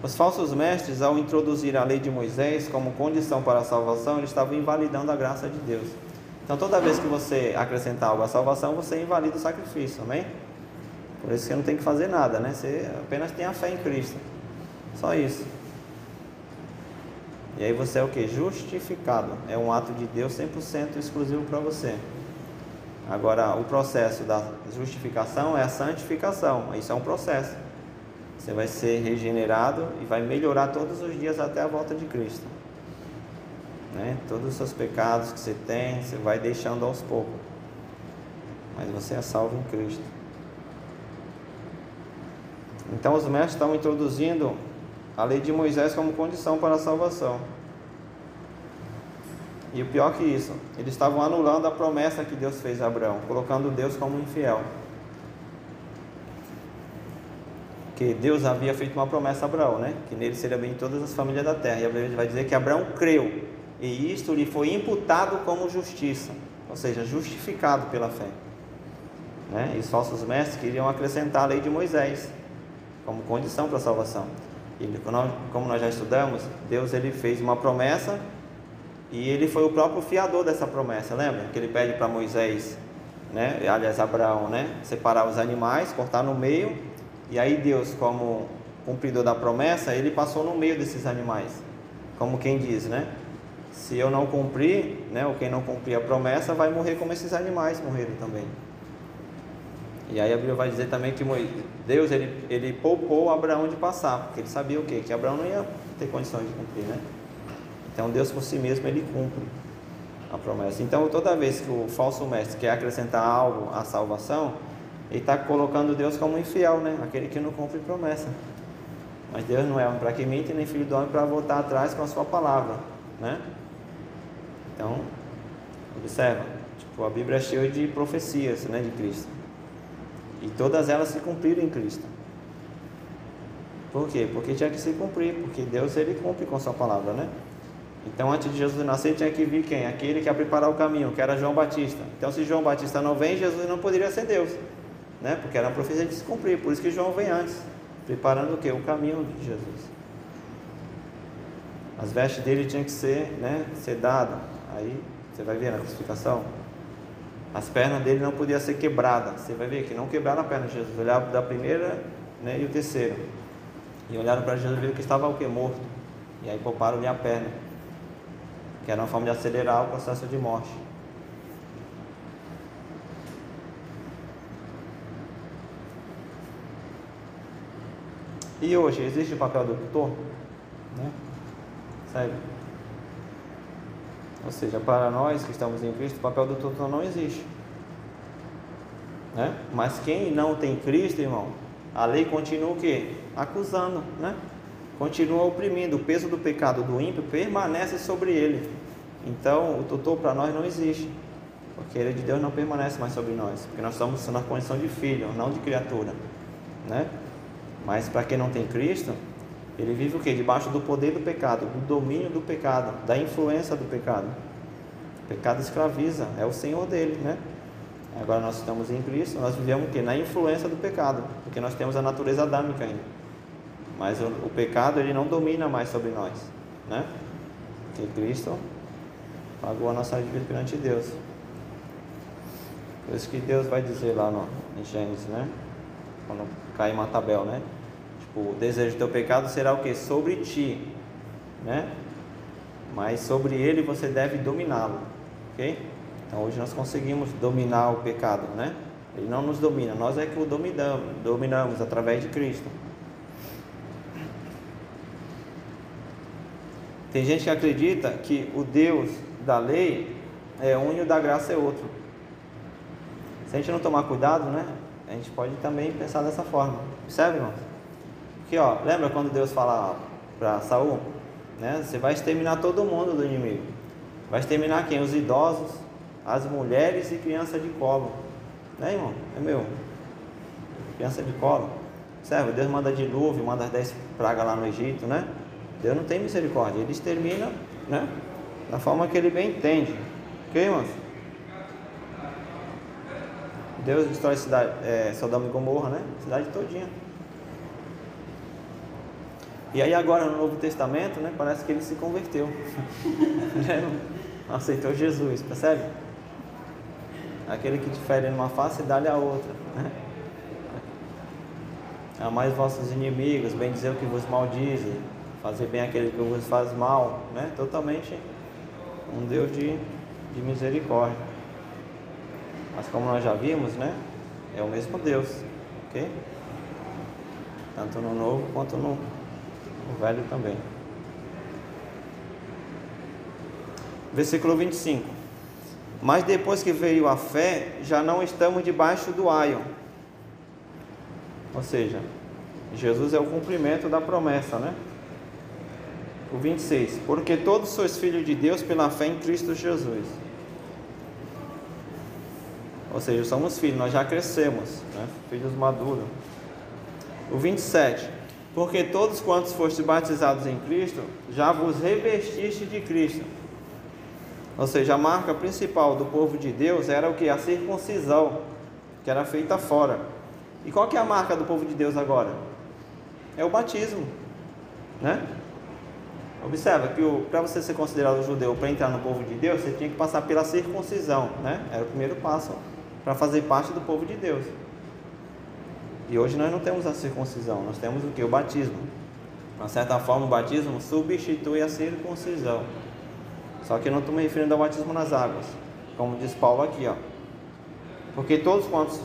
Os falsos mestres, ao introduzir a lei de Moisés como condição para a salvação, eles estavam invalidando a graça de Deus. Então, toda vez que você acrescentar algo à salvação, você invalida o sacrifício, amém? Por isso você não tem que fazer nada, né? Você apenas tem a fé em Cristo. Só isso. E aí você é o que? Justificado. É um ato de Deus 100% exclusivo para você. Agora, o processo da justificação é a santificação. Isso é um processo. Você vai ser regenerado e vai melhorar todos os dias até a volta de Cristo. Né? Todos os seus pecados que você tem, você vai deixando aos poucos. Mas você é salvo em Cristo. Então os mestres estão introduzindo a lei de Moisés como condição para a salvação. E o pior que isso, eles estavam anulando a promessa que Deus fez a Abraão, colocando Deus como infiel. Que Deus havia feito uma promessa a Abraão, né? Que nele seria bem todas as famílias da terra. E a Bíblia vai dizer que Abraão creu, e isto lhe foi imputado como justiça, ou seja, justificado pela fé. Né? E os falsos mestres queriam acrescentar a lei de Moisés como condição para a salvação. E como nós já estudamos, Deus ele fez uma promessa e ele foi o próprio fiador dessa promessa, lembra? Que ele pede para Moisés, né? aliás, Abraão, né? separar os animais, cortar no meio, e aí Deus, como cumpridor da promessa, ele passou no meio desses animais, como quem diz, né? Se eu não cumprir, né, ou quem não cumprir a promessa, vai morrer como esses animais morreram também. E aí a Bíblia vai dizer também que Deus ele, ele poupou Abraão de passar, porque ele sabia o quê? Que Abraão não ia ter condições de cumprir, né? Então Deus por si mesmo ele cumpre a promessa. Então toda vez que o falso mestre quer acrescentar algo à salvação, ele está colocando Deus como infiel, né? Aquele que não cumpre promessa. Mas Deus não é homem para que mente, nem filho do homem para voltar atrás com a sua palavra, né? Então, observa, tipo, a Bíblia é cheia de profecias, né, de Cristo. E todas elas se cumpriram em Cristo. Por quê? Porque tinha que se cumprir, porque Deus ele cumpre com sua palavra, né? Então, antes de Jesus nascer, tinha que vir quem? Aquele que ia preparar o caminho, que era João Batista. Então, se João Batista não vem, Jesus não poderia ser Deus, né? Porque era uma profecia de se cumprir. Por isso que João vem antes, preparando o quê? O caminho de Jesus. As vestes dele tinham que ser, né, sedada. Aí você vai ver na crucificação, as pernas dele não podiam ser quebradas. Você vai ver que não quebraram a perna de Jesus. Olharam da primeira né, e o terceiro. E olharam para Jesus e viram que estava o que? Morto. E aí pouparam-lhe a perna. Que era uma forma de acelerar o processo de morte. E hoje, existe o papel do tutor? Né? Sério? Ou seja, para nós que estamos em Cristo, o papel do tutor não existe. Né? Mas quem não tem Cristo, irmão, a lei continua o quê? Acusando, né? Continua oprimindo. O peso do pecado do ímpio permanece sobre ele. Então, o tutor para nós não existe. Porque ele de Deus não permanece mais sobre nós. Porque nós estamos na condição de filho, não de criatura. Né? Mas para quem não tem Cristo, ele vive o que? Debaixo do poder do pecado, do domínio do pecado, da influência do pecado. O pecado escraviza, é o Senhor dele, né? Agora nós estamos em Cristo, nós vivemos o que? Na influência do pecado, porque nós temos a natureza adâmica ainda. Mas o, o pecado ele não domina mais sobre nós, né? Porque Cristo pagou a nossa dívida perante Deus. Por isso que Deus vai dizer lá no, em Gênesis, né? Quando cai Matabel, né? o desejo do teu pecado será o que? Sobre ti, né? Mas sobre ele você deve dominá-lo, ok? Então hoje nós conseguimos dominar o pecado, né? Ele não nos domina, nós é que o dominamos, dominamos através de Cristo. Tem gente que acredita que o Deus da lei é um e o da graça é outro. Se a gente não tomar cuidado, né? A gente pode também pensar dessa forma. Percebe, irmãos? Aqui, ó, lembra quando Deus fala para Saul, né? Você vai exterminar todo mundo do inimigo. Vai exterminar quem? Os idosos, as mulheres e criança de colo. Né, irmão? É meu. Criança de colo. Serve, Deus manda dilúvio, manda as dez pragas lá no Egito, né? Deus não tem misericórdia, ele extermina, né? Da forma que ele bem entende. Ok, irmãos? Deus destrói cidade, é, Sodoma e Gomorra, né? Cidade todinha. E aí agora no Novo Testamento, né? Parece que ele se converteu. [laughs] Aceitou Jesus, percebe? Aquele que te fere numa face, dá-lhe a outra. Né? Amai vossos inimigos, bem dizer o que vos maldize, fazer bem aquele que vos faz mal, né? Totalmente um Deus de, de misericórdia. Mas como nós já vimos, né? É o mesmo Deus, ok? Tanto no Novo quanto no, no Velho também. Versículo 25. Mas depois que veio a fé, já não estamos debaixo do aion. Ou seja, Jesus é o cumprimento da promessa, né? O 26. Porque todos sois filhos de Deus pela fé em Cristo Jesus. Ou seja, somos filhos, nós já crescemos, né? filhos maduros. O 27. Porque todos quantos fostes batizados em Cristo, já vos revestiste de Cristo. Ou seja, a marca principal do povo de Deus era o que? A circuncisão, que era feita fora. E qual que é a marca do povo de Deus agora? É o batismo, né? Observa que para você ser considerado judeu, para entrar no povo de Deus, você tinha que passar pela circuncisão, né? Era o primeiro passo para fazer parte do povo de Deus. E hoje nós não temos a circuncisão, nós temos o que? O batismo. De certa forma, o batismo substitui a circuncisão. Só que eu não estou me referindo ao batismo nas águas, como diz Paulo aqui, ó. Porque todos quantos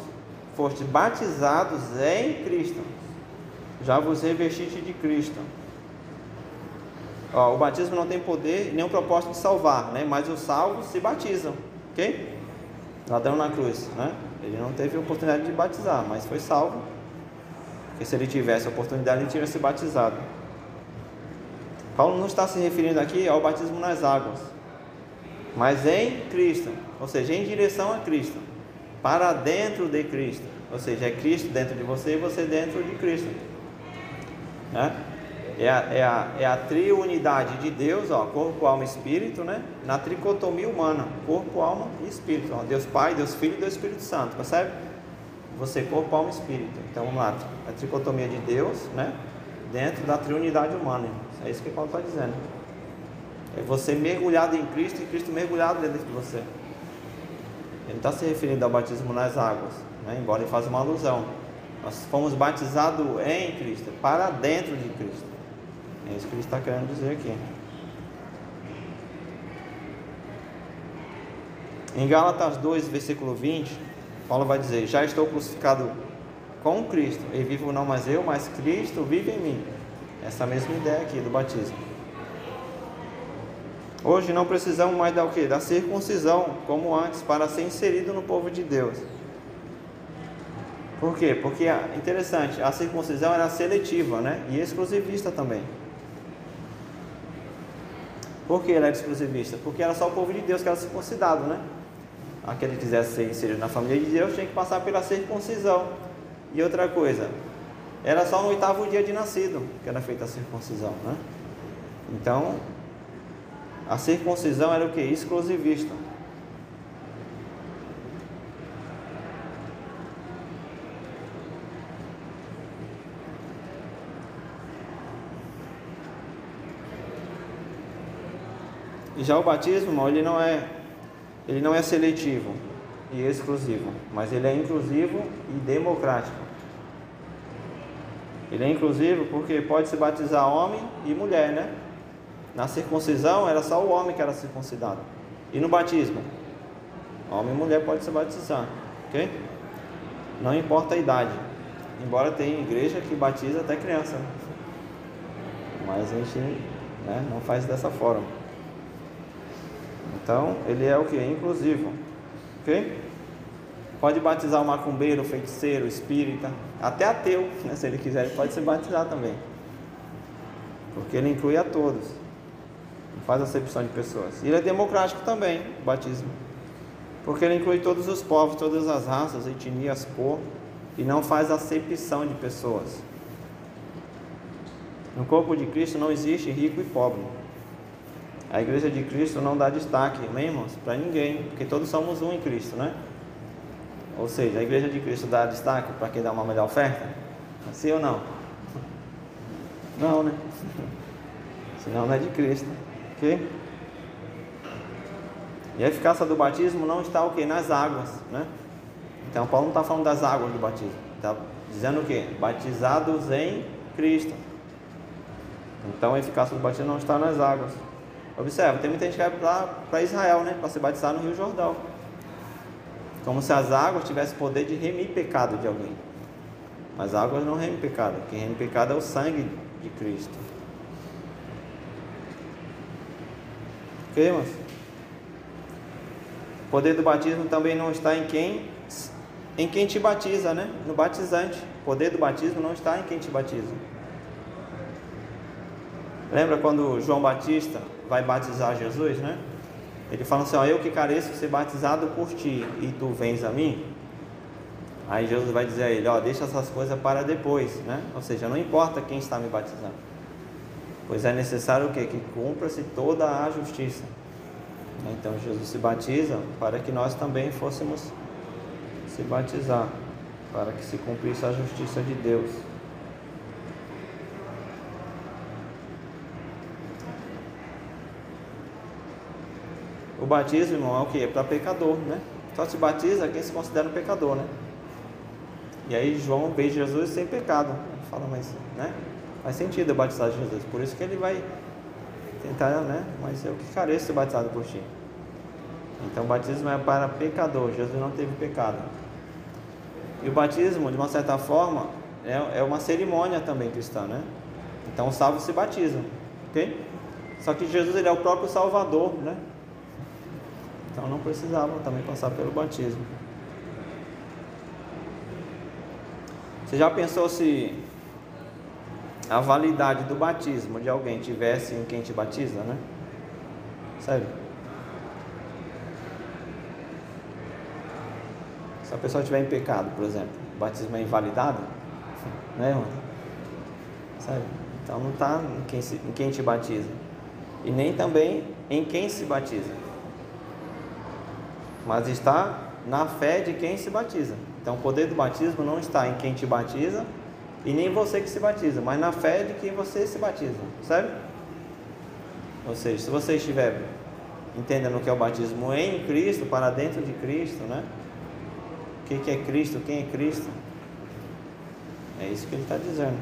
fostes batizados em Cristo, já vos revestiste de Cristo. Ó, o batismo não tem poder nem o propósito de salvar, né? Mas os salvos se batizam, ok? Ladrão na cruz, né? Ele não teve oportunidade de batizar, mas foi salvo. Porque se ele tivesse a oportunidade, ele teria se batizado. Paulo não está se referindo aqui ao batismo nas águas, mas em Cristo, ou seja, em direção a Cristo, para dentro de Cristo, ou seja, é Cristo dentro de você e você dentro de Cristo. Né? É, a, é, a, é a triunidade de Deus, ó, corpo, alma e espírito, né? na tricotomia humana, corpo, alma e espírito. Ó, Deus Pai, Deus Filho e Deus Espírito Santo, percebe? Você, corpo, alma e espírito. Então vamos lá, a tricotomia de Deus, né? dentro da triunidade humana. É isso que Paulo está dizendo. É você mergulhado em Cristo e Cristo mergulhado dentro de você. Ele está se referindo ao batismo nas águas, né? embora ele faça uma alusão. Nós fomos batizados em Cristo, para dentro de Cristo. É isso que ele está querendo dizer aqui. Em Gálatas 2, versículo 20, Paulo vai dizer: Já estou crucificado com Cristo, e vivo não mais eu, mas Cristo vive em mim. Essa mesma ideia aqui do batismo. Hoje não precisamos mais da o quê? Da circuncisão, como antes, para ser inserido no povo de Deus. Por quê? Porque interessante, a circuncisão era seletiva, né? E exclusivista também. Por que ela era exclusivista? Porque era só o povo de Deus que era circuncidado, né? Aquele que quisesse ser inserido na família de Deus tinha que passar pela circuncisão. E outra coisa, era só no oitavo dia de nascido que era feita a circuncisão, né? Então, a circuncisão era o que? Exclusivista. Já o batismo, ele não é ele não é seletivo e exclusivo, mas ele é inclusivo e democrático. Ele é inclusivo porque pode se batizar homem e mulher, né? Na circuncisão era só o homem que era circuncidado. E no batismo? Homem e mulher pode se batizar, ok? Não importa a idade. Embora tenha igreja que batiza até criança. Mas a gente né, não faz dessa forma. Então, ele é o que? Inclusivo. Ok? Pode batizar o macumbeiro, o feiticeiro, o espírita, até ateu, né? se ele quiser, ele pode se batizar também. Porque ele inclui a todos. Não faz acepção de pessoas. E ele é democrático também, o batismo. Porque ele inclui todos os povos, todas as raças, etnias, cor, e não faz acepção de pessoas. No corpo de Cristo não existe rico e pobre. A igreja de Cristo não dá destaque, irmãos? Para ninguém, porque todos somos um em Cristo, né? Ou seja, a igreja de Cristo dá destaque para quem dá uma melhor oferta? Sim ou não? [laughs] Não, né? [laughs] Senão não é de Cristo, ok? E a eficácia do batismo não está o que? Nas águas, né? Então Paulo não está falando das águas do batismo, está dizendo o que? Batizados em Cristo. Então a eficácia do batismo não está nas águas. Observa, tem muita gente que vai para Israel, né? Para se batizar no Rio Jordão. Como se as águas tivessem poder de remir pecado de alguém. Mas águas não remem pecado. Quem reme pecado é o sangue de Cristo. Ok, irmãos? O poder do batismo também não está em quem em quem te batiza, né? No batizante. O poder do batismo não está em quem te batiza. Lembra quando João Batista vai batizar Jesus, né? Ele fala assim: ó, Eu que careço ser batizado por ti e tu vens a mim. Aí Jesus vai dizer a ele: Ó, deixa essas coisas para depois, né? Ou seja, não importa quem está me batizando, pois é necessário o quê? Que cumpra-se toda a justiça. Então Jesus se batiza para que nós também fôssemos se batizar, para que se cumprisse a justiça de Deus. O batismo, irmão, é o que? É para pecador, né? Só se batiza quem se considera um pecador, né? E aí João vê Jesus sem pecado. Fala, mas, né? Faz sentido eu batizar Jesus. Por isso que ele vai tentar, né? Mas eu que careço ser batizado por ti. Então o batismo é para pecador. Jesus não teve pecado. E o batismo, de uma certa forma, é, é uma cerimônia também cristã, né? Então os salvos se batizam, ok? Só que Jesus ele é o próprio Salvador, né? Então não precisavam também passar pelo batismo. Você já pensou se a validade do batismo de alguém tivesse em quem te batiza, né? Sério. Se a pessoa estiver em pecado, por exemplo, o batismo é invalidado, né, irmão? Sério. Então não está em em quem te batiza. E nem também em quem se batiza mas está na fé de quem se batiza. Então o poder do batismo não está em quem te batiza e nem você que se batiza, mas na fé de quem você se batiza, sabe? Ou seja, se você estiver entendendo o que é o batismo em Cristo, para dentro de Cristo, né? O que, que é Cristo? Quem é Cristo? É isso que ele está dizendo.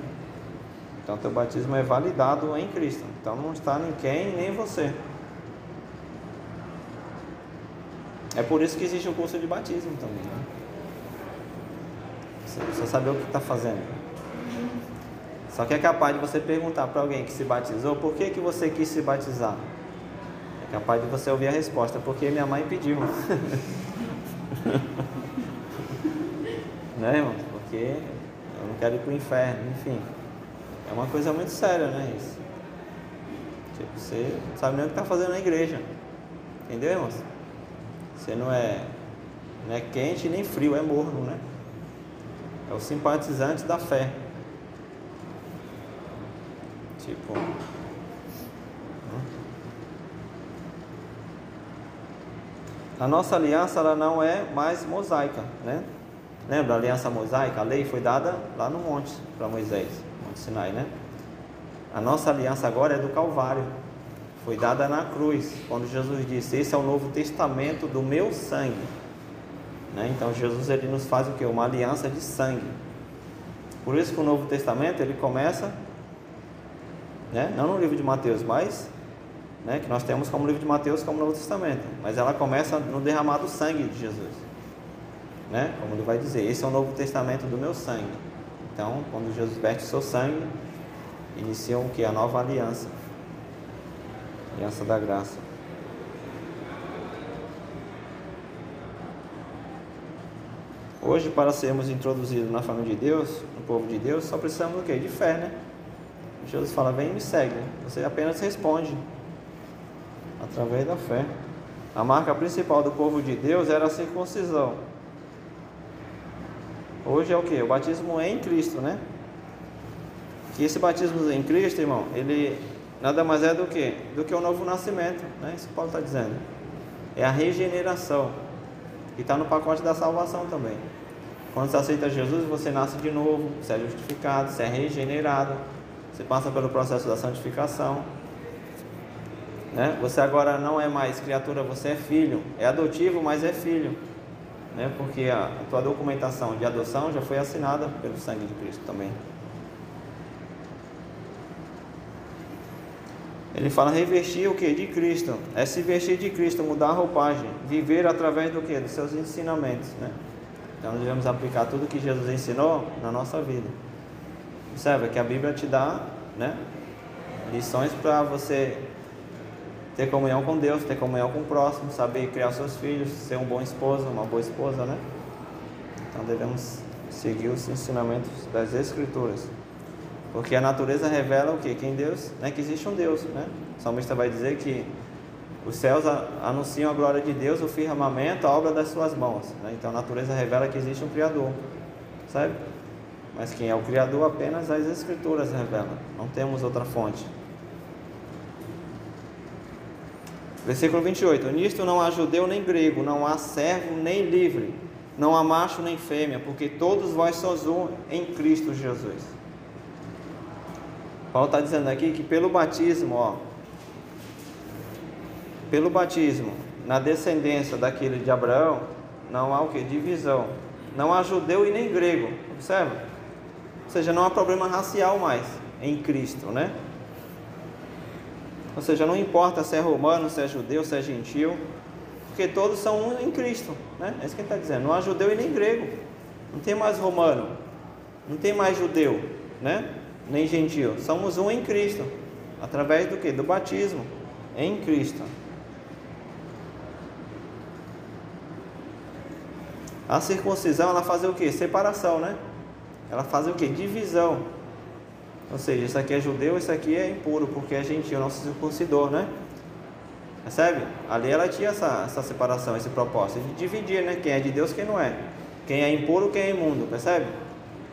Então, teu batismo é validado em Cristo. Então, não está em quem nem você. É por isso que existe o curso de batismo também. Né? Você precisa saber o que está fazendo. Só que é capaz de você perguntar para alguém que se batizou por que, que você quis se batizar. É capaz de você ouvir a resposta, porque minha mãe pediu. [laughs] né, irmão? Porque eu não quero ir para o inferno, enfim. É uma coisa muito séria, né? Isso. Tipo, você não sabe nem o que está fazendo na igreja. Entendeu, irmãos? Você não é, não é quente nem frio, é morno, né? É o simpatizante da fé. Tipo. A nossa aliança ela não é mais mosaica, né? Lembra a aliança mosaica? A lei foi dada lá no monte para Moisés, Monte Sinai, né? A nossa aliança agora é do Calvário foi dada na cruz, quando Jesus disse: Esse é o novo testamento do meu sangue. Né? Então Jesus ele nos faz o que? Uma aliança de sangue. Por isso que o Novo Testamento ele começa, né? não no livro de Mateus, mas né? que nós temos como livro de Mateus como Novo Testamento, mas ela começa no derramado sangue de Jesus. Né? Como ele vai dizer, esse é o Novo Testamento do meu sangue. Então, quando Jesus verte seu sangue, inicia o que? A nova aliança. Aliança da graça. Hoje, para sermos introduzidos na família de Deus, no povo de Deus, só precisamos do quê? De fé, né? Jesus fala, vem e me segue. Você apenas responde. Através da fé. A marca principal do povo de Deus era a circuncisão. Hoje é o que? O batismo em Cristo, né? Que esse batismo em Cristo, irmão, ele nada mais é do que do que o novo nascimento, né? Isso que Paulo está dizendo. É a regeneração. E está no pacote da salvação também. Quando você aceita Jesus, você nasce de novo, você é justificado, você é regenerado, você passa pelo processo da santificação. Né? Você agora não é mais criatura, você é filho. É adotivo, mas é filho. Né? Porque a tua documentação de adoção já foi assinada pelo sangue de Cristo também. Ele fala revestir o que? De Cristo. É se vestir de Cristo, mudar a roupagem, viver através do que? Dos seus ensinamentos. Né? Então devemos aplicar tudo que Jesus ensinou na nossa vida. Observe que a Bíblia te dá né, lições para você ter comunhão com Deus, ter comunhão com o próximo, saber criar seus filhos, ser um bom esposo, uma boa esposa, né? Então devemos seguir os ensinamentos das Escrituras. Porque a natureza revela o que? Que em Deus, né, que existe um Deus, né? O salmista vai dizer que os céus anunciam a glória de Deus, o firmamento, a obra das suas mãos. Né? Então a natureza revela que existe um Criador, sabe? Mas quem é o Criador apenas as Escrituras revelam, não temos outra fonte. Versículo 28: Nisto não há judeu nem grego, não há servo nem livre, não há macho nem fêmea, porque todos vós sois um em Cristo Jesus. Paulo está dizendo aqui que pelo batismo, ó, pelo batismo, na descendência daquele de Abraão, não há o que? Divisão. Não há judeu e nem grego. Observa? Ou seja, não há problema racial mais em Cristo, né? Ou seja, não importa se é romano, se é judeu, se é gentil, porque todos são um em Cristo, né? É isso que ele está dizendo. Não há judeu e nem grego. Não tem mais romano, não tem mais judeu, né? Nem gentil. Somos um em Cristo. Através do que? Do batismo em Cristo. A circuncisão, ela faz o que? Separação, né? Ela faz o que? Divisão. Ou seja, isso aqui é judeu, isso aqui é impuro, porque é gentil, não se circuncidou, né? Percebe? Ali ela tinha essa, essa separação, esse propósito de dividir, né? Quem é de Deus, quem não é. Quem é impuro, quem é imundo, percebe?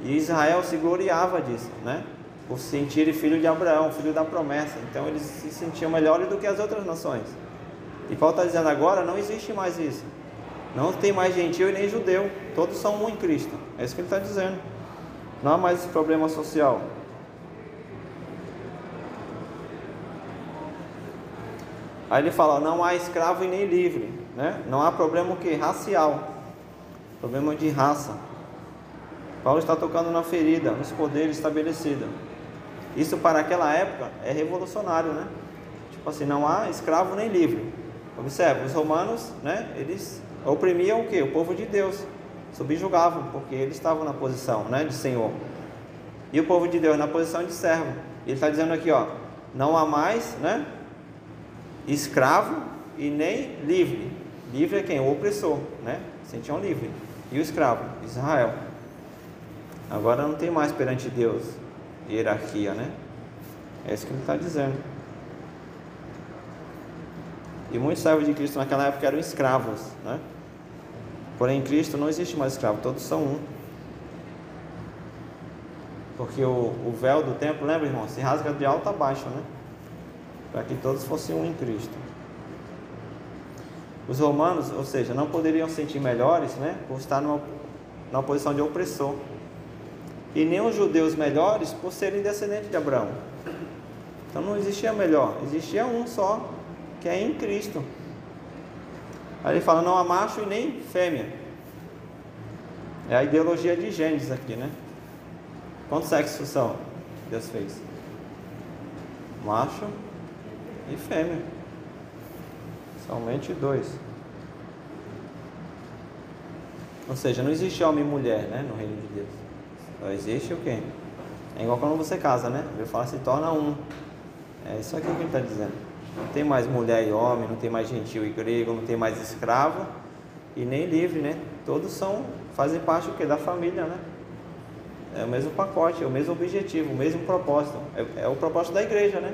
E Israel se gloriava disso, né? Por se sentirem filho de Abraão, filho da promessa. Então eles se sentiam melhores do que as outras nações. E Paulo está dizendo agora, não existe mais isso. Não tem mais gentil e nem judeu. Todos são um em Cristo. É isso que ele está dizendo. Não há mais esse problema social. Aí ele fala, não há escravo e nem livre. Né? Não há problema que? Racial. Problema de raça. Paulo está tocando na ferida, nos poderes estabelecidos. Isso para aquela época é revolucionário, né? Tipo assim, não há escravo nem livre. Observe, os romanos, né? Eles oprimiam o que? O povo de Deus, subjugavam, porque eles estavam na posição, né? De Senhor. E o povo de Deus na posição de servo. Ele está dizendo aqui, ó, não há mais, né? Escravo e nem livre. Livre é quem? O opressor, né? Sentiam livre. E o escravo, Israel. Agora não tem mais perante Deus hierarquia, né? É isso que ele está dizendo. E muitos servos de Cristo naquela época eram escravos, né? Porém, em Cristo não existe mais escravo, todos são um. Porque o, o véu do templo, lembra, irmão? Se rasga de alto a baixo, né? Para que todos fossem um em Cristo. Os romanos, ou seja, não poderiam sentir melhores, né? Por estar numa, numa posição de opressor e nem os judeus melhores por serem descendentes de Abraão. Então não existia melhor, existia um só, que é em Cristo. Aí ele fala: não há macho e nem fêmea. É a ideologia de Gênesis aqui, né? Quantos sexos são? Deus fez? Macho e fêmea. Somente dois. Ou seja, não existe homem e mulher, né, no reino de Deus. Só existe o quê? É igual quando você casa, né? Ele fala se torna um. É isso aqui que ele está dizendo. Não tem mais mulher e homem, não tem mais gentil e grego, não tem mais escravo e nem livre, né? Todos são, fazem parte o quê? Da família, né? É o mesmo pacote, é o mesmo objetivo, o mesmo propósito. É, é o propósito da igreja, né?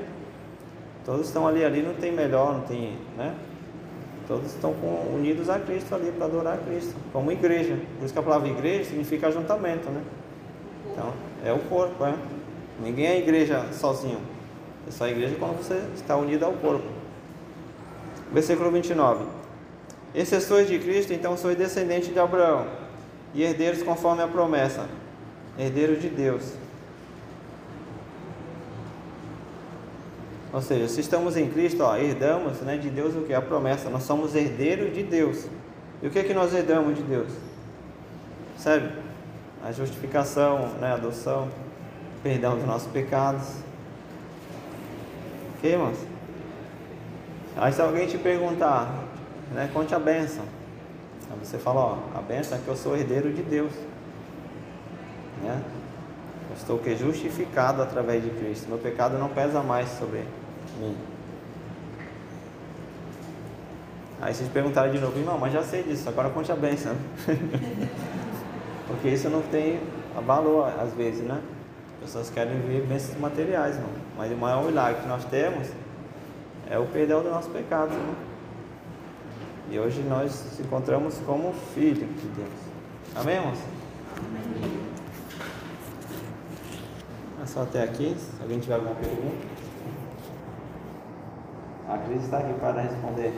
Todos estão ali, ali não tem melhor, não tem, né? Todos estão com, unidos a Cristo ali para adorar a Cristo, como igreja. Por isso que a palavra igreja significa ajuntamento, né? Então, é o corpo, é. Ninguém é igreja sozinho. É só igreja quando você está unido ao corpo. Versículo 29. E se sois de Cristo, então sois descendente de Abraão, e herdeiros conforme a promessa, herdeiros de Deus. Ou seja, se estamos em Cristo, ó, herdamos né, de Deus o que? A promessa. Nós somos herdeiros de Deus. E o que é que nós herdamos de Deus? Sabe? A justificação, né, a adoção, perdão dos nossos pecados. Ok, irmãos? Aí se alguém te perguntar, né, conte a bênção. Aí você fala, ó, a bênção é que eu sou herdeiro de Deus. Né? Eu estou que justificado através de Cristo. Meu pecado não pesa mais sobre mim. Aí vocês perguntaram de novo, irmão, mas já sei disso, agora conte a bênção. [laughs] Porque isso não tem valor às vezes, né? As pessoas querem ver bênçãos materiais, irmão. Mas o maior milagre que nós temos é o perdão dos nossos pecados, né? E hoje nós nos encontramos como filhos de Deus. Amém, irmãos? É só até aqui. Se alguém tiver alguma pergunta. A Cris está aqui para responder.